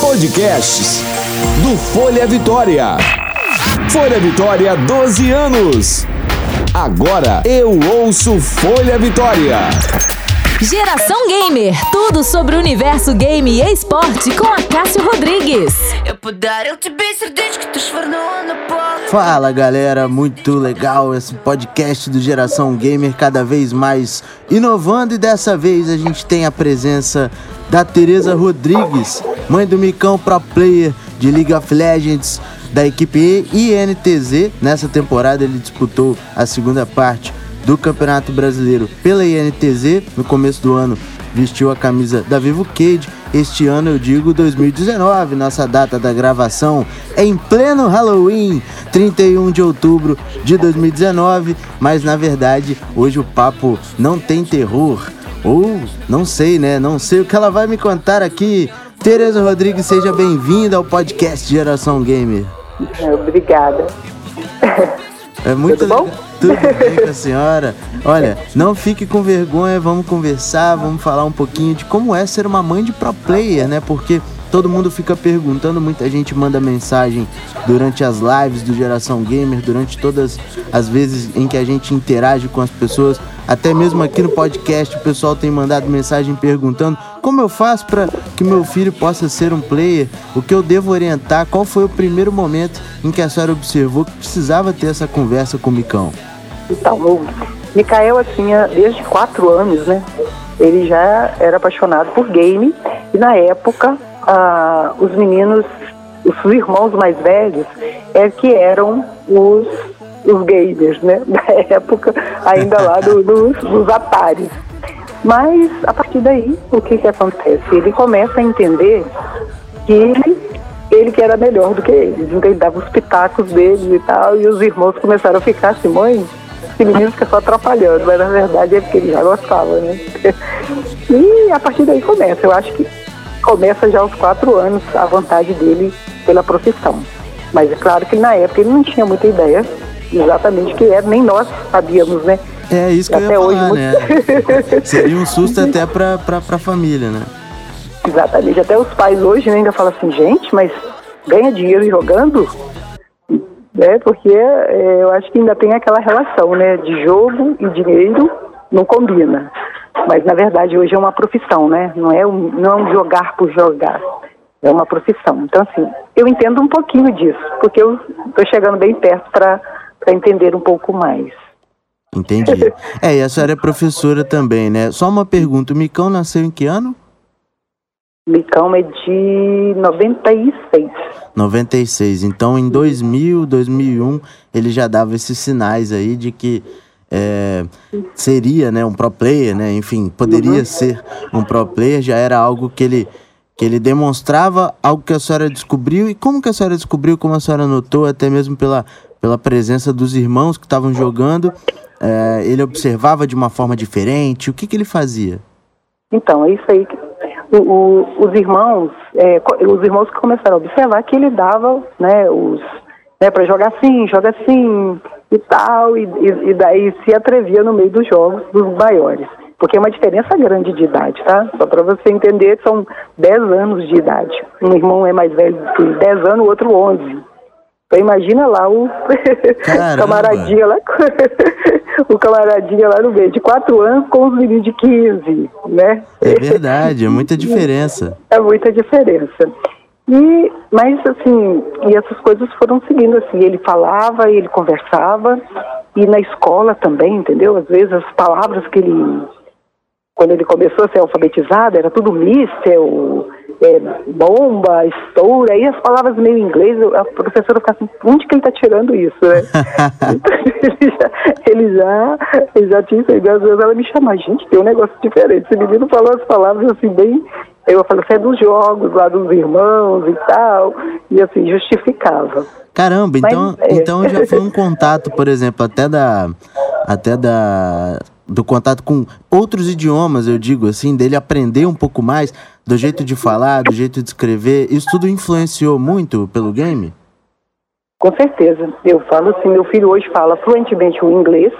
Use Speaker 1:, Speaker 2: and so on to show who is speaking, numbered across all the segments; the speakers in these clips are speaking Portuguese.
Speaker 1: Podcasts do Folha Vitória. Folha Vitória, 12 anos. Agora eu ouço Folha Vitória.
Speaker 2: Geração Gamer, tudo sobre o universo game e esporte com Acácio Rodrigues.
Speaker 3: Fala galera, muito legal esse podcast do Geração Gamer, cada vez mais inovando e dessa vez a gente tem a presença da Tereza Rodrigues, mãe do Micão Pro Player de League of Legends da equipe INTZ. Nessa temporada ele disputou a segunda parte do Campeonato Brasileiro pela INTZ. No começo do ano vestiu a camisa da Vivo Cage. Este ano eu digo 2019, nossa data da gravação é em pleno Halloween, 31 de outubro de 2019, mas na verdade hoje o papo não tem terror. Ou não sei, né? Não sei o que ela vai me contar aqui. Tereza Rodrigues, seja bem-vinda ao podcast Geração Gamer.
Speaker 4: Obrigada.
Speaker 3: É muito
Speaker 4: Tudo bom?
Speaker 3: Tudo bem com a senhora? Olha, não fique com vergonha, vamos conversar, vamos falar um pouquinho de como é ser uma mãe de pro player, né? Porque todo mundo fica perguntando, muita gente manda mensagem durante as lives do Geração Gamer, durante todas as vezes em que a gente interage com as pessoas, até mesmo aqui no podcast o pessoal tem mandado mensagem perguntando como eu faço para que meu filho possa ser um player, o que eu devo orientar, qual foi o primeiro momento em que a senhora observou que precisava ter essa conversa com o Micão.
Speaker 4: Então, o Mikael tinha desde quatro anos, né? Ele já era apaixonado por game e na época ah, os meninos, os irmãos mais velhos, é que eram os, os gamers, né? Da época, ainda lá do, dos, dos Atares. Mas a partir daí, o que que acontece? Ele começa a entender que ele, ele que era melhor do que eles. Então ele dava os pitacos deles e tal, e os irmãos começaram a ficar assim, mãe, esse menino fica só atrapalhando, mas na verdade é porque ele já gostava, né? E a partir daí começa. Eu acho que começa já aos quatro anos a vontade dele pela profissão. Mas é claro que na época ele não tinha muita ideia exatamente que era, nem nós sabíamos, né?
Speaker 3: É isso que eu
Speaker 4: Até
Speaker 3: ia
Speaker 4: hoje,
Speaker 3: falar,
Speaker 4: muito-
Speaker 3: né? Seria um susto até pra, pra, pra família, né?
Speaker 4: Exatamente. Até os pais hoje né, ainda falam assim, gente, mas ganha dinheiro jogando? Né? Porque é, eu acho que ainda tem aquela relação, né? De jogo e dinheiro não combina. Mas na verdade hoje é uma profissão, né? Não é um, não é um jogar por jogar. É uma profissão. Então, assim, eu entendo um pouquinho disso, porque eu estou chegando bem perto para entender um pouco mais.
Speaker 3: Entendi. É, e a senhora é professora também, né? Só uma pergunta, o Micão nasceu em que ano?
Speaker 4: Micão é de 96.
Speaker 3: 96. Então, em 2000, 2001, ele já dava esses sinais aí de que é, seria, né, um pro player, né? Enfim, poderia ser um pro player, já era algo que ele que ele demonstrava algo que a senhora descobriu e como que a senhora descobriu, como a senhora notou, até mesmo pela, pela presença dos irmãos que estavam jogando, é, ele observava de uma forma diferente, o que que ele fazia?
Speaker 4: Então, é isso aí. o- o- os irmãos, é, os irmãos que começaram a observar que ele dava, né, os, né, para jogar assim, joga assim e tal, e, e- e daí se atrevia no meio dos jogos dos maiores. Porque é uma diferença grande de idade, tá? Só para você entender, são 10 anos de idade. Um irmão é mais velho que 10 anos, o outro 11. Então imagina lá o camaradinha lá, o camaradinha lá no meio, de 4 anos com os meninos de 15, né?
Speaker 3: É verdade, é muita diferença.
Speaker 4: É muita diferença. E, mas assim, e essas coisas foram seguindo assim, ele falava, ele conversava, e na escola também, entendeu? Às vezes as palavras que ele, quando ele começou a ser alfabetizado, era tudo míssel, é, bomba, estoura, aí as palavras meio em inglês, a professora ficava assim, onde que ele está tirando isso, né? Então, ele, já, ele já, ele já tinha isso às vezes ela me chama, gente, tem um negócio diferente, esse menino falou as palavras assim, bem, eu falo, você é dos jogos lá dos irmãos e tal, e assim, justificava.
Speaker 3: Caramba,
Speaker 4: Mas,
Speaker 3: então,
Speaker 4: é.
Speaker 3: então já foi um contato, por exemplo, até da até da do contato com outros idiomas, eu digo assim, dele aprender um pouco mais do jeito de falar, do jeito de escrever. Isso tudo influenciou muito pelo game?
Speaker 4: Com certeza. Eu falo assim, meu filho hoje fala fluentemente o inglês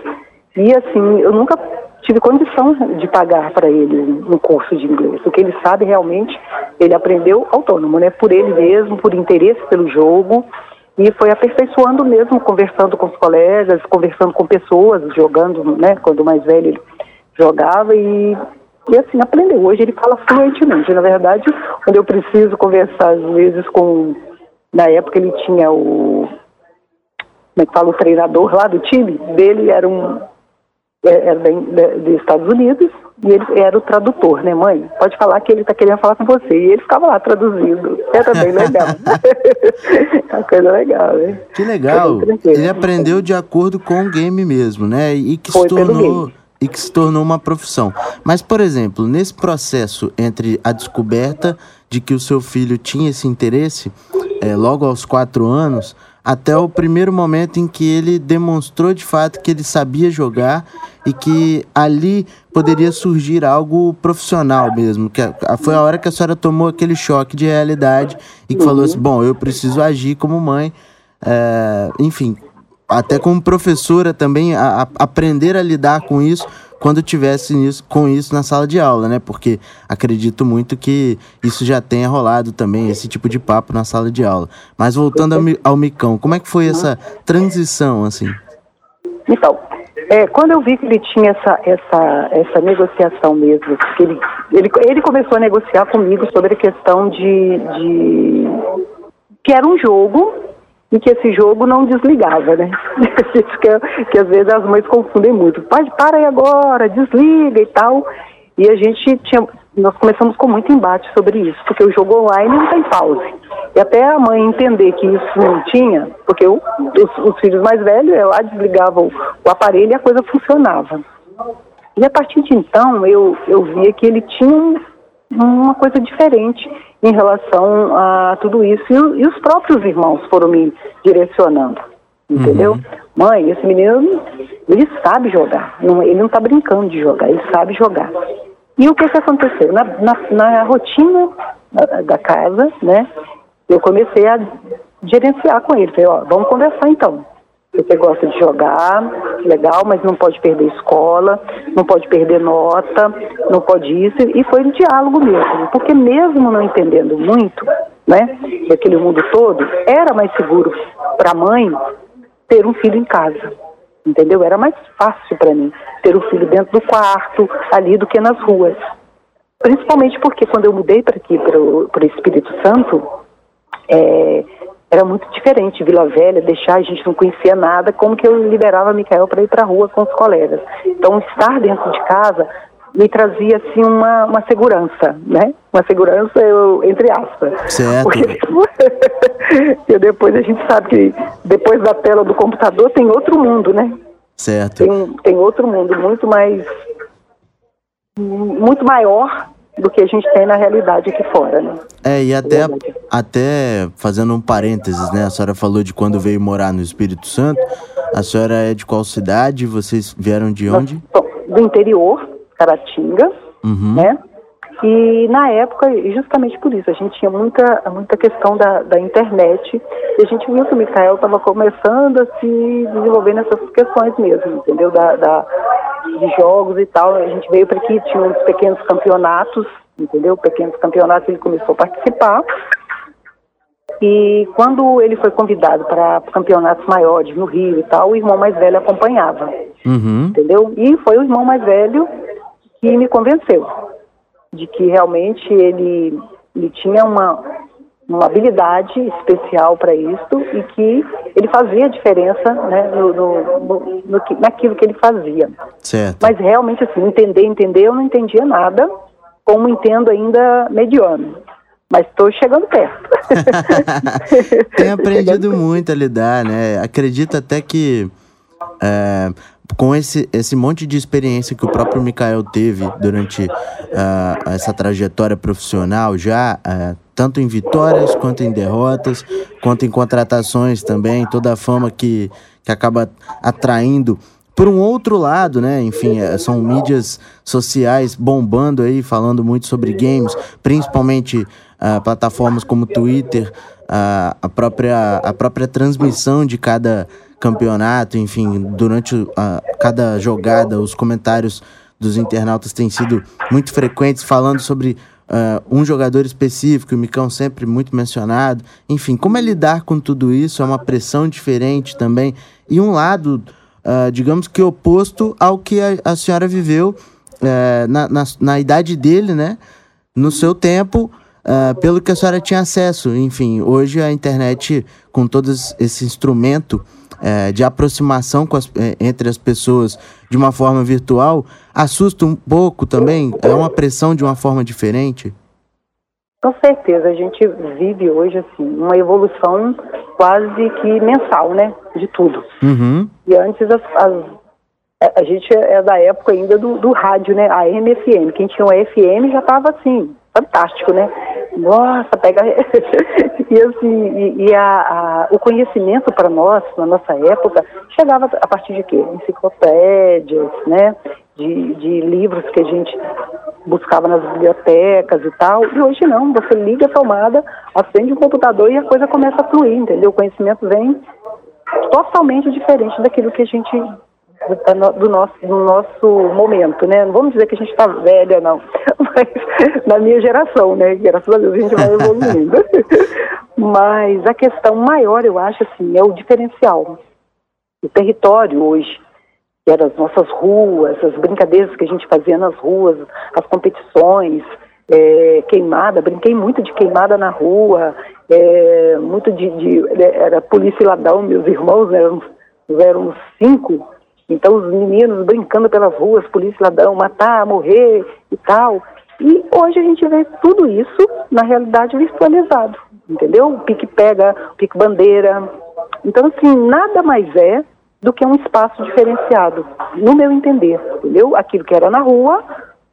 Speaker 4: e assim, eu nunca tive condição de pagar para ele um curso de inglês. O que ele sabe realmente, ele aprendeu autônomo, né? Por ele mesmo, por interesse pelo jogo e foi aperfeiçoando mesmo, conversando com os colegas, conversando com pessoas, jogando, né? Quando mais velho jogava e e assim aprendeu. Hoje ele fala fluentemente. Na verdade, quando eu preciso conversar às vezes com na época ele tinha o como é que fala o treinador lá do time dele era um dos Estados Unidos e ele era o tradutor, né, mãe? Pode falar que ele está querendo falar com você. E ele ficava lá traduzindo. Era bem legal. é uma coisa legal, né?
Speaker 3: Que legal. Ele aprendeu de acordo com o game mesmo, né? E que Foi se tornou e que se tornou uma profissão. Mas, por exemplo, nesse processo entre a descoberta de que o seu filho tinha esse interesse, é, logo aos quatro anos, até o primeiro momento em que ele demonstrou de fato que ele sabia jogar e que ali poderia surgir algo profissional mesmo. Que foi a hora que a senhora tomou aquele choque de realidade e que uhum. falou assim: bom, eu preciso agir como mãe. É, enfim, até como professora também, a, a aprender a lidar com isso quando tivesse nisso, com isso na sala de aula, né? Porque acredito muito que isso já tenha rolado também, esse tipo de papo na sala de aula. Mas voltando ao, ao Micão, como é que foi essa transição, assim?
Speaker 4: Então, é, quando eu vi que ele tinha essa, essa, essa negociação mesmo, que ele, ele, ele começou a negociar comigo sobre a questão de, de que era um jogo e que esse jogo não desligava, né? Isso que, que às vezes as mães confundem muito. Pai, para aí agora, desliga e tal. E a gente tinha, nós começamos com muito embate sobre isso, porque o jogo online não tem pause. E até a mãe entender que isso não tinha, porque o, os, os, filhos mais velhos, ela desligava o, o aparelho e a coisa funcionava. E a partir de então, eu, eu via que ele tinha um, uma coisa diferente em relação a tudo isso. E, e os próprios irmãos foram me direcionando, entendeu? Uhum. Mãe, esse menino, ele sabe jogar. Não, ele não está brincando de jogar, ele sabe jogar. E o que, que aconteceu? Na, na, na rotina da, da, casa, né, eu comecei a gerenciar com ele. Falei, ó, vamos conversar então. Você gosta de jogar, legal, mas não pode perder escola, não pode perder nota, não pode isso. E foi um diálogo mesmo, porque mesmo não entendendo muito, né, daquele mundo todo, era mais seguro para a mãe ter um filho em casa, entendeu? Era mais fácil para mim ter o um filho dentro do quarto, ali, do que nas ruas. Principalmente porque quando eu mudei para aqui, para o Espírito Santo, é, era muito diferente Vila Velha, deixar a gente não conhecia nada, como que eu liberava Micael para ir para a rua com os colegas. Então, estar dentro de casa me trazia assim uma, uma segurança, né? Uma segurança eu, entre aspas.
Speaker 3: Certo. Porque,
Speaker 4: e depois a gente sabe que depois da tela do computador tem outro mundo, né?
Speaker 3: Certo.
Speaker 4: Tem, tem outro mundo muito mais muito maior do que a gente tem na realidade aqui fora, né?
Speaker 3: É, e até, até fazendo um parênteses, né? A senhora falou de quando veio morar no Espírito Santo. A senhora é de qual cidade? Vocês vieram de onde?
Speaker 4: Do interior, Caratinga, uhum. né? E na época, justamente por isso, a gente tinha muita, muita questão da, da internet e a gente viu que o Mikael estava começando a se desenvolver nessas questões mesmo, entendeu? Da, da, de jogos e tal. A gente veio para aqui, tinha uns pequenos campeonatos, entendeu? Pequenos campeonatos, ele começou a participar. E quando ele foi convidado para campeonatos maiores no Rio e tal, o irmão mais velho acompanhava, uhum. entendeu? E foi o irmão mais velho que me convenceu de que realmente ele, ele tinha uma, uma habilidade especial para isso e que ele fazia diferença né, no, no, no, no, naquilo que ele fazia.
Speaker 3: Certo.
Speaker 4: Mas realmente, assim, entender, entender, eu não entendia nada, como entendo ainda mediano. Mas estou chegando perto.
Speaker 3: Tem aprendido muito a lidar, né? Acredito até que é, com esse, esse monte de experiência que o próprio Mikael teve durante uh, essa trajetória profissional já, uh, tanto em vitórias quanto em derrotas, quanto em contratações também, toda a fama que, que acaba atraindo. Por um outro lado, né, enfim, eh, são mídias sociais bombando aí, falando muito sobre games, principalmente uh, plataformas como Twitter, a, própria, a própria transmissão de cada campeonato, enfim, durante a, cada jogada, os comentários dos internautas têm sido muito frequentes, falando sobre uh, um jogador específico, o Micão sempre muito mencionado. Enfim, como é lidar com tudo isso? É uma pressão diferente também. E um lado, uh, digamos que oposto ao que a, a senhora viveu uh, na, na, na, idade dele, né? No seu tempo, pelo que a senhora tinha acesso. Enfim, hoje a internet, com todo esse instrumento é, de aproximação as, é, entre as pessoas de uma forma virtual assusta um pouco também? É uma pressão de uma forma diferente?
Speaker 4: Com certeza, a gente vive hoje assim uma evolução quase que mensal, né, de tudo.
Speaker 3: Uhum.
Speaker 4: E antes as, as, a gente é da época ainda do, do rádio, né, a MFM. Quem tinha o FM já estava assim fantástico, né? Nossa, pega. e assim, e, e a, a, o conhecimento para nós, na nossa época, chegava a partir de quê? Enciclopédias, né? De, de livros que a gente buscava nas bibliotecas e tal. E hoje não, você liga a tomada, acende o computador e a coisa começa a fluir, entendeu? O conhecimento vem totalmente diferente daquilo que a gente do nosso, do nosso momento, né? Não vamos dizer que a gente está velha, não, mas na minha geração, né? Graças a Deus a gente vai evoluindo. mas a questão maior, eu acho, assim, é o diferencial. O território hoje, que eram as nossas ruas, as brincadeiras que a gente fazia nas ruas, as competições, é, queimada, brinquei muito de queimada na rua, é, muito de, de, era polícia e ladrão, meus irmãos, né, eram, eram cinco, então os meninos brincando pelas ruas, polícia ladrão, matar, morrer e tal. E hoje a gente vê tudo isso na realidade virtualizado, entendeu? O pique pega, o pique bandeira. Então, assim, nada mais é do que um espaço diferenciado, no meu entender, entendeu? Aquilo que era na rua,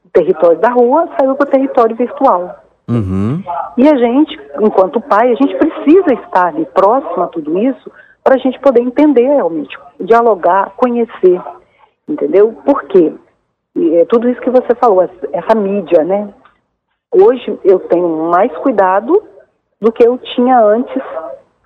Speaker 4: o território da rua, saiu para o território virtual.
Speaker 3: Uhum.
Speaker 4: E a gente, enquanto pai, a gente precisa estar ali próximo a tudo isso para a gente poder entender realmente, dialogar, conhecer, entendeu? Por quê? E é tudo isso que você falou, essa mídia, né? Hoje eu tenho mais cuidado do que eu tinha antes,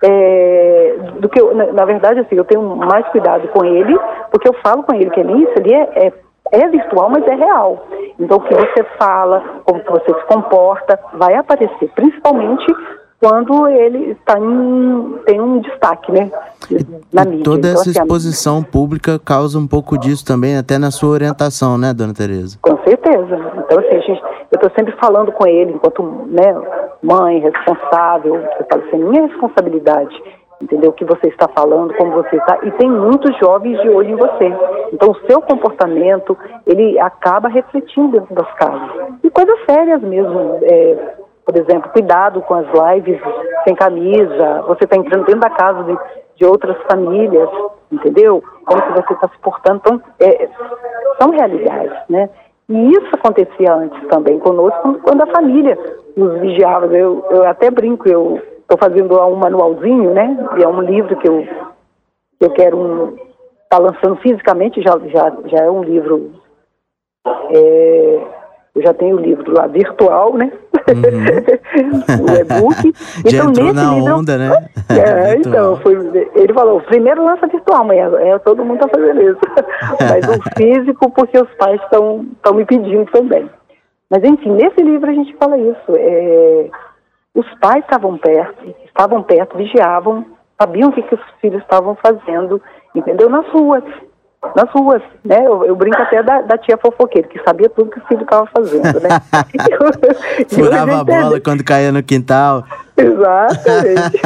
Speaker 4: é, do que eu, na, na, verdade, assim, eu tenho mais cuidado com ele, porque eu falo com ele que ele, isso ali é, é, é virtual, mas é real. Então, o que você fala, como você se comporta, vai aparecer, principalmente quando ele está em, tem um destaque, né,
Speaker 3: na mídia. Toda então, essa assim, exposição pública causa um pouco disso também, até na sua orientação, né, dona Tereza?
Speaker 4: Com certeza. Então, assim, gente, eu estou sempre falando com ele, enquanto né, mãe, responsável, eu falo assim, minha responsabilidade, entendeu? O que você está falando, como você está, e tem muitos jovens de olho em você. Então, o seu comportamento, ele acaba refletindo dentro das casas. E coisas sérias mesmo, é, por exemplo, cuidado com as lives sem camisa, você está entrando dentro da casa de, de outras famílias, entendeu? Como que você está se portando. Então, é, são realidades, né? E isso acontecia antes também conosco, quando a família nos vigiava. Eu, eu até brinco, eu estou fazendo um manualzinho, né? E é um livro que eu, eu quero um, tá lançando fisicamente, já, já, já é um livro. É, eu já tenho o livro lá virtual, né? Uhum. o e-book.
Speaker 3: Então, nesse na livro, onda, né?
Speaker 4: É, então, foi, ele falou, primeiro lança virtual, amanhã é, todo mundo está fazendo isso. Mas o físico, porque os pais estão me pedindo também. Mas, enfim, nesse livro a gente fala isso. É, os pais estavam perto, estavam perto, vigiavam, sabiam o que, que os filhos estavam fazendo, entendeu? Nas ruas nas ruas, né? Eu, eu brinco até da, da, tia fofoqueira, que sabia tudo que o filho estava fazendo, né?
Speaker 3: Furava a bola quando caía no quintal.
Speaker 4: Exatamente.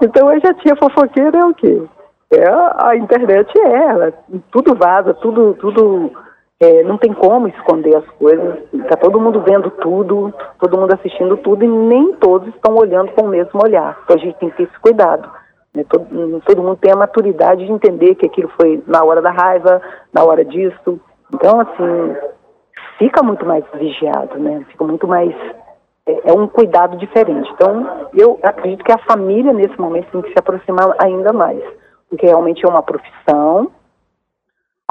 Speaker 4: então hoje a tia fofoqueira é o quê? É, a internet é ela, tudo vaza, tudo, tudo é, não tem como esconder as coisas. Está todo mundo vendo tudo, todo mundo assistindo tudo e nem todos estão olhando com o mesmo olhar. Então a gente tem que ter esse cuidado. Né? Todo, todo mundo tem a maturidade de entender que aquilo foi na hora da raiva, na hora disso. Então, assim, fica muito mais vigiado, né? Fica muito mais. É, é um cuidado diferente. Então, eu acredito que a família, nesse momento, tem que se aproximar ainda mais. Porque realmente é uma profissão,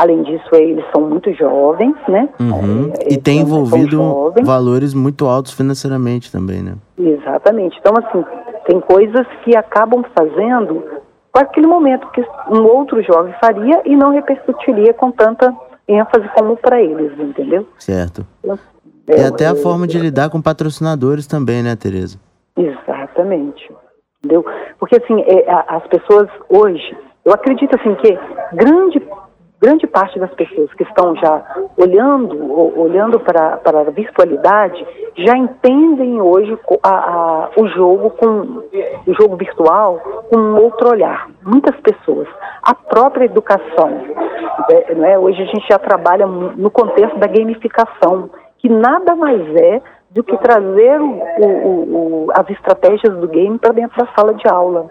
Speaker 4: Além disso, eles são muito jovens, né?
Speaker 3: Uhum. É, e tem envolvido valores muito altos financeiramente também, né?
Speaker 4: Exatamente. Então, assim, tem coisas que acabam fazendo para aquele momento que um outro jovem faria e não repercutiria com tanta ênfase como para eles, entendeu?
Speaker 3: Certo. É, até a forma de lidar com patrocinadores também, né, Tereza?
Speaker 4: Exatamente. Entendeu? Porque assim, é, as pessoas hoje, eu acredito assim que grande grande parte das pessoas que estão já olhando olhando para, para a virtualidade já entendem hoje a, a, o jogo com o jogo virtual com um outro olhar. Muitas pessoas, a própria educação, é, não é? Hoje a gente já trabalha no contexto da gamificação, que nada mais é do que trazer o, o, o, as estratégias do game para dentro da sala de aula.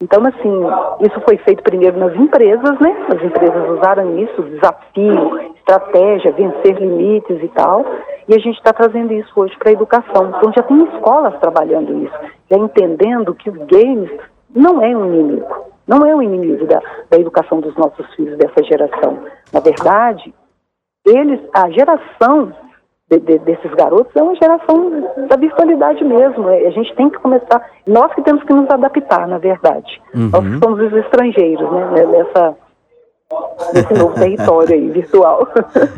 Speaker 4: Então, assim, isso foi feito primeiro nas empresas, né? As empresas usaram isso, desafio, estratégia, vencer limites e tal. E a gente está trazendo isso hoje para a educação. Então, já tem escolas trabalhando isso, já entendendo que os games não é um inimigo, não é um inimigo da, da educação dos nossos filhos dessa geração. Na verdade, eles, a geração de, de, desses garotos é uma geração da virtualidade mesmo. É, a gente tem que começar, nós que temos que nos adaptar, na verdade. Uhum. Nós que somos os estrangeiros, né, né nessa, nesse novo território aí, virtual.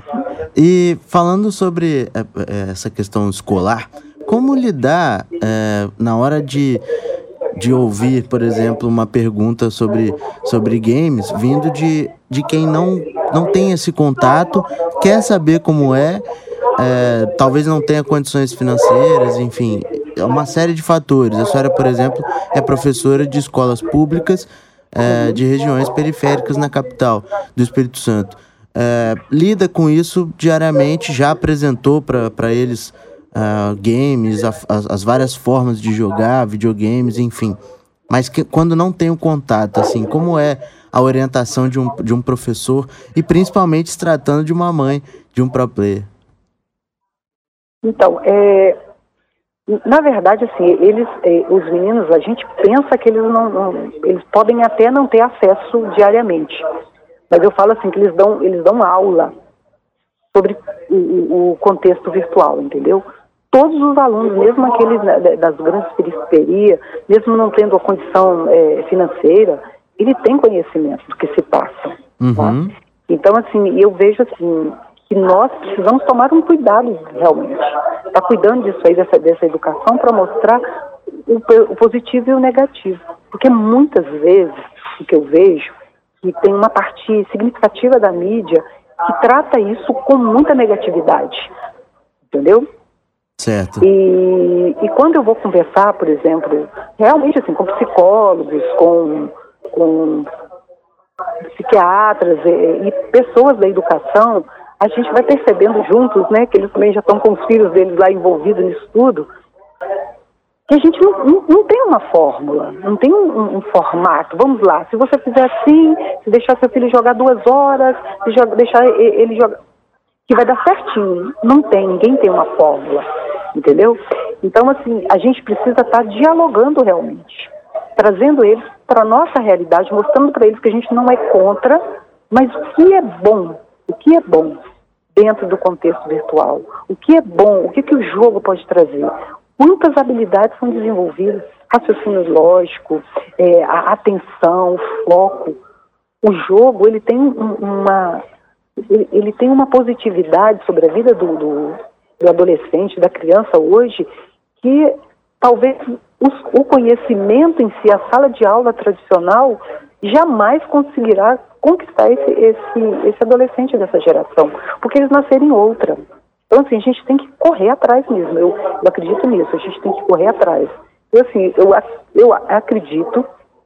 Speaker 3: e falando sobre é, é, essa questão escolar, como lidar é, na hora de, de ouvir, por exemplo, uma pergunta sobre, sobre games vindo de, de quem não, não tem esse contato, quer saber como é é, talvez não tenha condições financeiras, enfim, é uma série de fatores. A senhora, por exemplo, é professora de escolas públicas é, de regiões periféricas na capital do Espírito Santo. É, lida com isso diariamente, já apresentou para eles uh, games, a, as, as, várias formas de jogar, videogames, enfim. Mas que, quando não tem o contato, assim, como é a orientação de um, de um professor e principalmente se tratando de uma mãe de um pro player?
Speaker 4: Então, é, na verdade, assim, eles, é, os meninos, a gente pensa que eles não, não, eles podem até não ter acesso diariamente, mas eu falo assim que eles dão, eles dão aula sobre o, o contexto virtual, entendeu? Todos os alunos, mesmo aqueles das grandes periferias, mesmo não tendo a condição é, financeira, ele tem conhecimento do que se passa. Tá? Uhum. Tá? Então, assim, eu vejo assim, que nós precisamos tomar um cuidado realmente. Está cuidando disso aí, dessa, dessa educação, para mostrar o, o, positivo e o negativo. Porque muitas vezes, o que eu vejo, que tem uma parte significativa da mídia que trata isso com muita negatividade. Entendeu?
Speaker 3: Certo.
Speaker 4: E, e quando eu vou conversar, por exemplo, realmente assim, com psicólogos, com, com psiquiatras e, e pessoas da educação, a gente vai percebendo juntos, né, que eles também já estão com os filhos deles lá envolvidos nisso tudo, que a gente não, não, não tem uma fórmula, não tem um, um, formato. Vamos lá, se você fizer assim, se deixar seu filho jogar duas horas, se joga, deixar ele jogar, que vai dar certinho. Não tem, ninguém tem uma fórmula, entendeu? Então, assim, a gente precisa estar tá dialogando realmente, trazendo eles para a nossa realidade, mostrando para eles que a gente não é contra, mas o que é bom, o que é bom dentro do contexto virtual. O que é bom, o que, que o jogo pode trazer. Muitas habilidades são desenvolvidas, raciocínio lógico, é, a atenção, o foco. O jogo ele tem uma ele, tem uma positividade sobre a vida do, do, do adolescente, da criança hoje, que talvez os, o conhecimento em si, a sala de aula tradicional, jamais conseguirá conquistar esse, esse, esse adolescente dessa geração, porque eles nasceram em outra. Então, assim, a gente tem que correr atrás mesmo. Eu, eu acredito nisso, a gente tem que correr atrás. E, assim, eu, eu acredito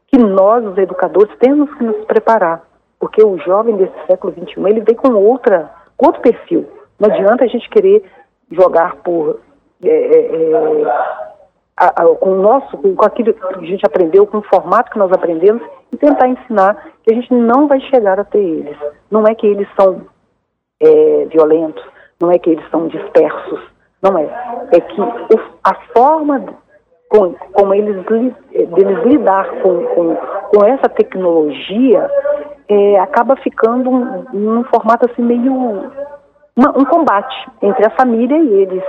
Speaker 4: que nós, os educadores, temos que nos preparar, porque o jovem desse século XXI, ele vem com outra, com outro perfil. Não adianta a gente querer jogar por é, é, é a, a, com o nosso, com aquilo que a gente aprendeu, com o formato que nós aprendemos e tentar ensinar que a gente não vai chegar até eles. Não é que eles são é, violentos, não é que eles são dispersos, não é. É que o, a forma com, como eles, deles lidar com, com, com essa tecnologia é, acaba ficando um, um formato assim meio uma, um combate entre a família e eles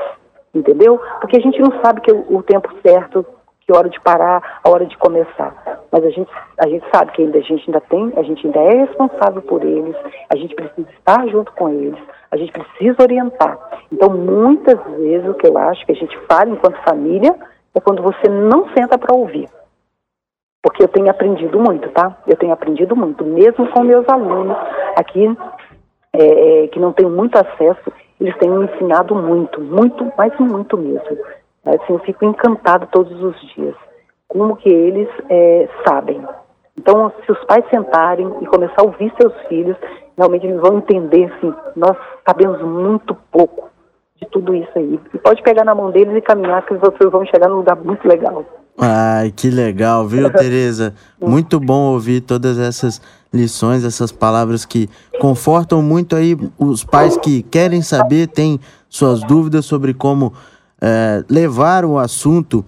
Speaker 4: entendeu? Porque a gente não sabe que o, tempo certo, que hora de parar, a hora de começar. mas a gente, a gente sabe que ainda, a gente ainda tem, a gente ainda é responsável por eles, a gente precisa estar junto com eles, a gente precisa orientar. Então, muitas vezes, o que eu acho que a gente fala enquanto família é quando você não senta para ouvir. Porque eu tenho aprendido muito, tá? Eu tenho aprendido muito, mesmo com meus alunos aqui, é, é que não têm muito acesso, eles têm me ensinado muito, muito, mas muito mesmo. Assim, eu fico encantada todos os dias como que eles é, sabem. Então, se os pais sentarem e começar a ouvir seus filhos, realmente eles vão entender, assim, nós sabemos muito pouco de tudo isso aí. E pode pegar na mão deles e caminhar, que vocês vão chegar num lugar muito legal.
Speaker 3: Ai, que legal, viu, Tereza? Muito bom ouvir todas essas lições, essas palavras que confortam muito aí os pais que querem saber, têm suas dúvidas sobre como é, levar o assunto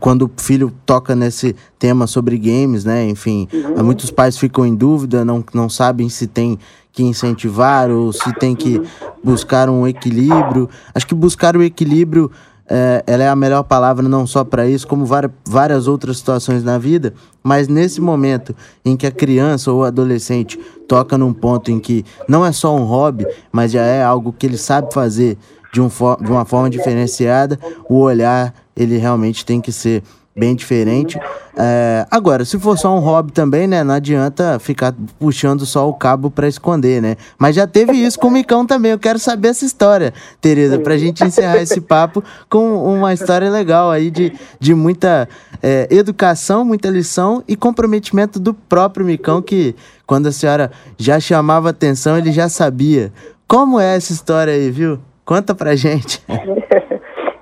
Speaker 3: quando o filho toca nesse tema sobre games, né? Enfim, uhum. muitos pais ficam em dúvida, não, não sabem se tem que incentivar ou se tem que buscar um equilíbrio. Acho que buscar o equilíbrio é, ela é a melhor palavra não só para isso, como várias outras situações na vida, mas nesse momento em que a criança ou o adolescente toca num ponto em que não é só um hobby, mas já é algo que ele sabe fazer de, um de uma forma diferenciada, o olhar ele realmente tem que ser bem diferente. É, agora, se for só um hobby também, né? Não adianta ficar puxando só o cabo para esconder, né? Mas já teve isso com o Micão também. Eu quero saber essa história, Tereza, pra gente encerrar esse papo com uma história legal aí de, de muita é, educação, muita lição e comprometimento do próprio Micão, que quando a senhora já chamava atenção, ele já sabia. Como é essa história aí, viu? Conta pra gente.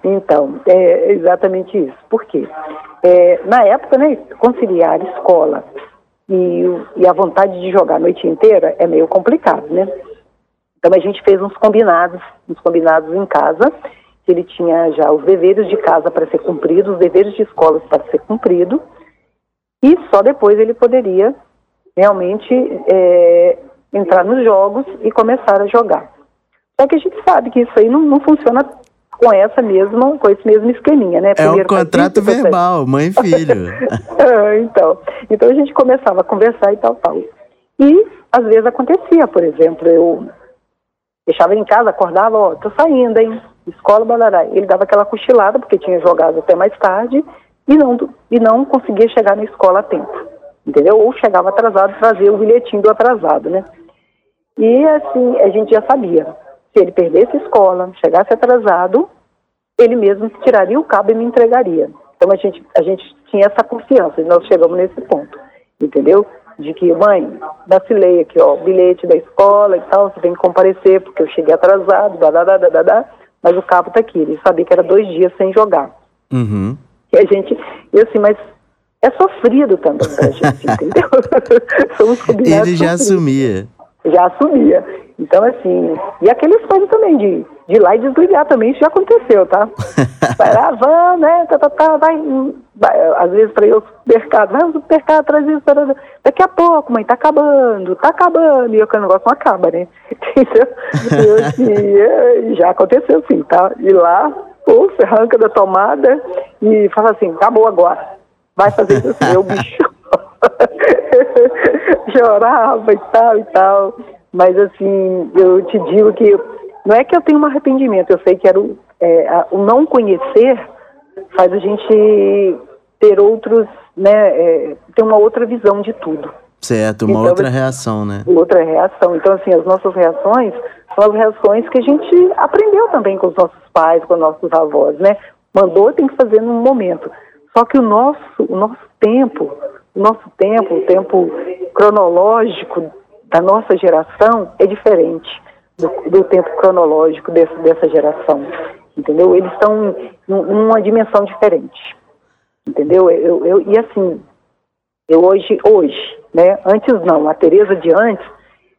Speaker 4: Então, é exatamente isso. Por quê? É, na época, né, conciliar escola e, e a vontade de jogar a noite inteira é meio complicado, né? Então a gente fez uns combinados, uns combinados em casa, ele tinha já os deveres de casa para ser cumpridos, os deveres de escola para ser cumprido, e só depois ele poderia realmente é, entrar nos jogos e começar a jogar. Só que a gente sabe que isso aí não, não funciona com essa mesma, com esse mesmo esqueminha, né?
Speaker 3: Primeiro é um contrato verbal, mãe e filho.
Speaker 4: Ah, então, então a gente começava a conversar e tal, tal. E às vezes acontecia, por exemplo, eu deixava ele em casa, acordava, ó, tô saindo, hein? Escola Balará. Ele dava aquela cochilada, porque tinha jogado até mais tarde, e não, e não conseguia chegar na escola a tempo. Entendeu? Ou chegava atrasado, trazia o bilhetinho do atrasado, né? E assim, a gente já sabia se ele perdesse a escola, chegasse atrasado, ele mesmo tiraria o cabo e me entregaria. Então a gente, a gente tinha essa confiança e nós chegamos nesse ponto, entendeu? De que, mãe, vacilei aqui, ó, bilhete da escola e tal, você tem que comparecer porque eu cheguei atrasado, da, da, da, da, da, mas o cabo tá aqui. Ele sabia que era dois dias sem jogar.
Speaker 3: Uhum.
Speaker 4: E a gente, e assim, mas é sofrido também pra gente, entendeu?
Speaker 3: Somos. Ele já sofridos. assumia.
Speaker 4: Já assumia. Então, assim, e aqueles coisas também de, de ir lá e desligar também, isso já aconteceu, tá? vai lá, vamos, né? Tá, tá, tá, vai, vai, às vezes para ir ao supermercado, vai ao supermercado, traz isso, daqui a pouco, mãe, tá acabando, tá acabando, e o negócio não acaba, né? Entendeu? E, assim, é, já aconteceu sim, tá? E lá, pô, arranca da tomada e fala assim, acabou agora, vai fazer isso assim, o bicho. Chorava e tal e tal. Mas, assim, eu te digo que não é que eu tenho um arrependimento, eu sei que era o, é, a, o não conhecer faz a gente ter outros, né, é, ter uma outra visão de tudo.
Speaker 3: Certo, uma então, outra reação, né?
Speaker 4: Outra reação. Então, assim, as nossas reações são as reações que a gente aprendeu também com os nossos pais, com os nossos avós, né? Mandou, tem que fazer num momento. Só que o nosso, o nosso tempo, o nosso tempo, o tempo cronológico da nossa geração é diferente do, do tempo cronológico desse, dessa geração, entendeu? Eles estão numa dimensão diferente, entendeu? Eu, eu, e assim, eu hoje, hoje, né? Antes não, a Teresa de antes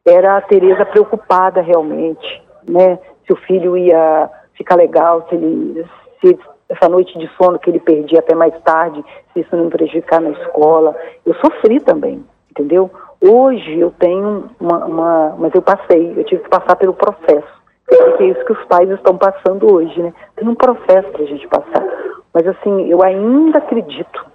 Speaker 4: era a Teresa preocupada realmente, né? Se o filho ia ficar legal, se ele, se essa noite de sono que ele perdia até mais tarde, se isso não prejudicar na escola. Eu sofri também, entendeu? Hoje eu tenho uma, uma, mas eu passei, eu tive que passar pelo processo. Que é isso que os pais estão passando hoje, né? Tem um processo para a gente passar. Mas assim, eu ainda acredito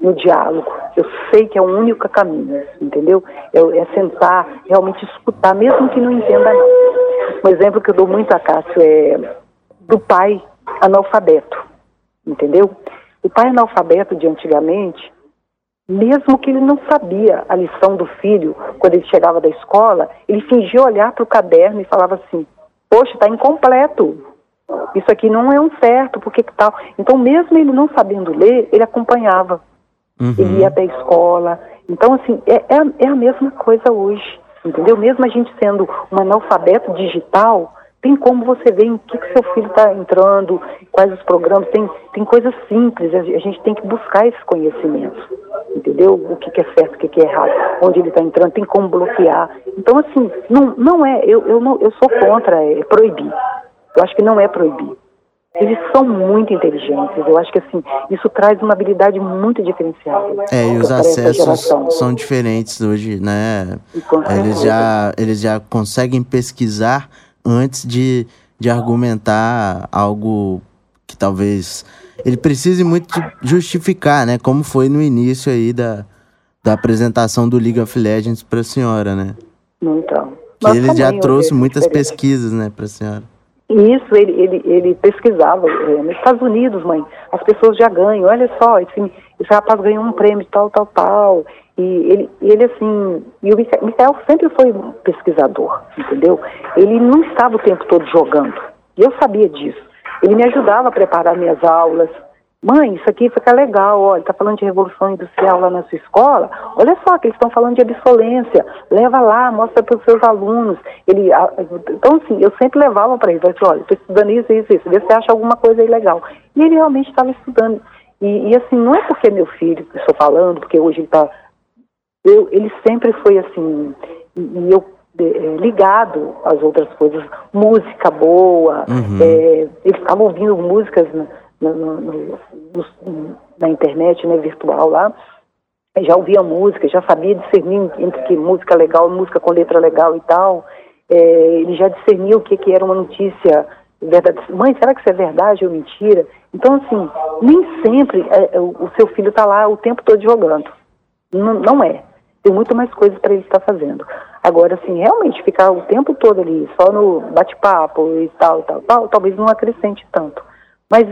Speaker 4: no diálogo. Eu sei que é o único caminho, entendeu? É, é sentar, realmente escutar, mesmo que não entenda não. Um exemplo que eu dou muito a Cássio é do pai analfabeto, entendeu? O pai analfabeto de antigamente, mesmo que ele não sabia a lição do filho, quando ele chegava da escola, ele fingia olhar para o caderno e falava assim: Poxa, está incompleto. Isso aqui não é um certo, por que tal? Então, mesmo ele não sabendo ler, ele acompanhava. Uhum. Ele ia até a escola. Então, assim, é, é, é a mesma coisa hoje, entendeu? Mesmo a gente sendo um analfabeto digital, tem como você ver em que, que seu filho está entrando, quais os programas, tem, tem coisas simples, a, gente tem que buscar esse conhecimento, entendeu? O que, que é certo, o que, que é errado, onde ele está entrando, tem como bloquear. Então, assim, não, não é, eu, eu, não, eu sou contra é, proibir. Eu acho que não é proibir. Eles são muito inteligentes. Eu acho que assim, isso traz uma habilidade muito diferenciada.
Speaker 3: É, e os acessos são diferentes hoje, né? Eles já, eles já conseguem pesquisar antes de, de argumentar algo que talvez ele precise muito justificar, né? Como foi no início aí da, da apresentação do League of Legends para a senhora, né?
Speaker 4: Então.
Speaker 3: Que ele já trouxe muitas pesquisas, né, para a senhora.
Speaker 4: Isso, ele, ele, ele pesquisava. É, nos Estados Unidos, mãe, as pessoas já ganham. Olha só, esse, esse rapaz ganhou um prêmio tal, tal, tal. E ele, ele assim, e o Michael sempre foi pesquisador, entendeu? Ele não estava o tempo todo jogando. E eu sabia disso. Ele me ajudava a preparar minhas aulas, Mãe, isso aqui fica legal, olha, está falando de revolução industrial lá na sua escola. Olha só que eles estão falando de absolência. Leva lá, mostra para os seus alunos. Ele, então, assim, eu sempre levava para ele. Falei assim, olha, estou estudando isso, isso, isso. Vê se você acha alguma coisa aí legal. E ele realmente estava estudando. E, e, assim, não é porque é meu filho que estou falando, porque hoje ele está... ele sempre foi assim, e eu é, ligado às outras coisas. Música boa, uhum. é, ele estava ouvindo músicas... No, no, na internet, né, virtual lá, já ouvia música, já sabia discernir entre que música legal, música com letra legal e tal. É, ele já discernia o que, que era uma notícia verdade. Mãe, será que isso é verdade ou mentira? Então, assim, nem sempre é, é o, seu filho está lá o tempo todo jogando. Não, não é. Tem muito mais coisas para ele estar fazendo. Agora, assim, realmente ficar o tempo todo ali, só no bate-papo e tal, tal, tal, talvez não acrescente tanto. Mas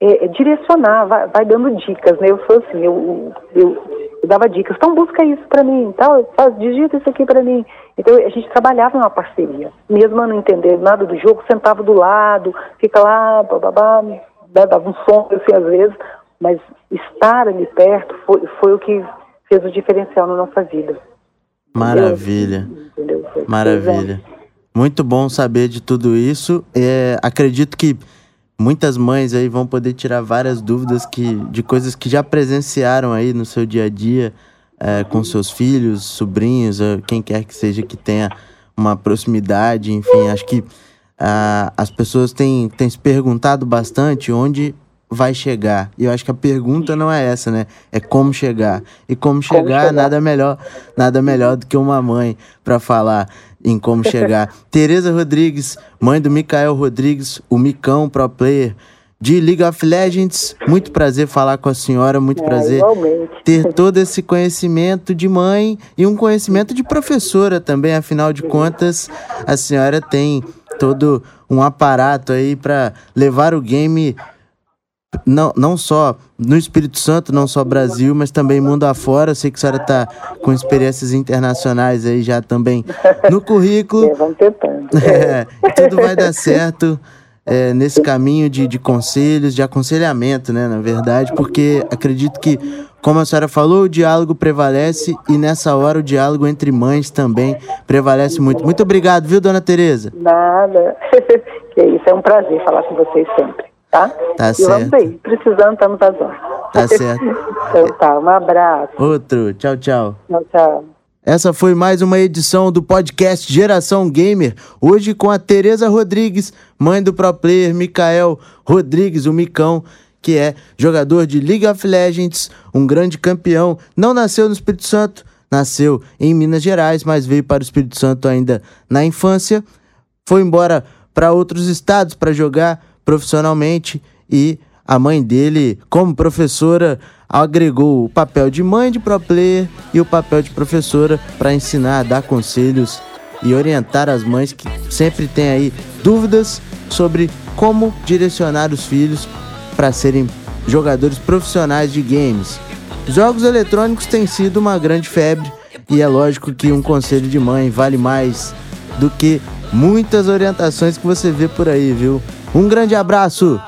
Speaker 4: é, é, direcionar, vai, vai, dando dicas, né? Eu sou assim, eu, eu, eu dava dicas, então busca isso para mim, tal, faz, digita isso aqui para mim. Então a gente trabalhava uma parceria, mesmo a não entender nada do jogo, sentava do lado, fica lá, bababá, né, dava um som assim às vezes, mas estar ali perto foi, foi o que fez o diferencial na nossa vida.
Speaker 3: Maravilha. Entendeu? Maravilha. Muito bom saber de tudo isso. É, acredito que muitas mães aí vão poder tirar várias dúvidas que, de coisas que já presenciaram aí no seu dia a dia é, com seus filhos, sobrinhos, quem quer que seja que tenha uma proximidade, enfim, acho que uh, as pessoas têm, têm se perguntado bastante onde vai chegar. E eu acho que a pergunta não é essa, né? É como chegar. E como chegar, como chegar? nada melhor, nada melhor do que uma mãe para falar em como chegar. Tereza Rodrigues, mãe do Mikael Rodrigues, o Micão Pro Player de League of Legends. Muito prazer falar com a senhora, muito é, prazer
Speaker 4: igualmente.
Speaker 3: ter todo esse conhecimento de mãe e um conhecimento de professora também, afinal de contas, a senhora tem todo um aparato aí para levar o game não, não só no Espírito Santo, não só Brasil, mas também mundo afora. Eu sei que a senhora está com experiências internacionais aí já também no currículo.
Speaker 4: É, vamos tentando.
Speaker 3: É, tudo vai dar certo é, nesse caminho de, de conselhos, de aconselhamento, né, na verdade, porque acredito que, como a senhora falou, o diálogo prevalece e nessa hora o diálogo entre mães também prevalece muito. Muito obrigado, viu, dona Tereza?
Speaker 4: Nada. que isso, é um prazer falar com vocês sempre tá?
Speaker 3: Tá
Speaker 4: e
Speaker 3: certo.
Speaker 4: vamos aí, precisando, estamos às horas.
Speaker 3: Tá certo.
Speaker 4: então tá, um abraço.
Speaker 3: Outro, tchau, tchau.
Speaker 4: Tchau, tchau.
Speaker 3: Essa foi mais uma edição do podcast Geração Gamer, hoje com a Tereza Rodrigues, mãe do pro player Mikael Rodrigues, o Micão, que é jogador de League of Legends, um grande campeão, não nasceu no Espírito Santo, nasceu em Minas Gerais, mas veio para o Espírito Santo ainda na infância, foi embora para outros estados para jogar, profissionalmente e a mãe dele, como professora, agregou o papel de mãe de pro player e o papel de professora para ensinar, dar conselhos e orientar as mães que sempre têm aí dúvidas sobre como direcionar os filhos para serem jogadores profissionais de games. Jogos eletrônicos têm sido uma grande febre e é lógico que um conselho de mãe vale mais do que muitas orientações que você vê por aí, viu? Um grande abraço!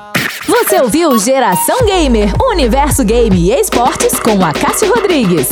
Speaker 2: Você ouviu Geração Gamer, Universo Game e Esportes com a Cássio Rodrigues.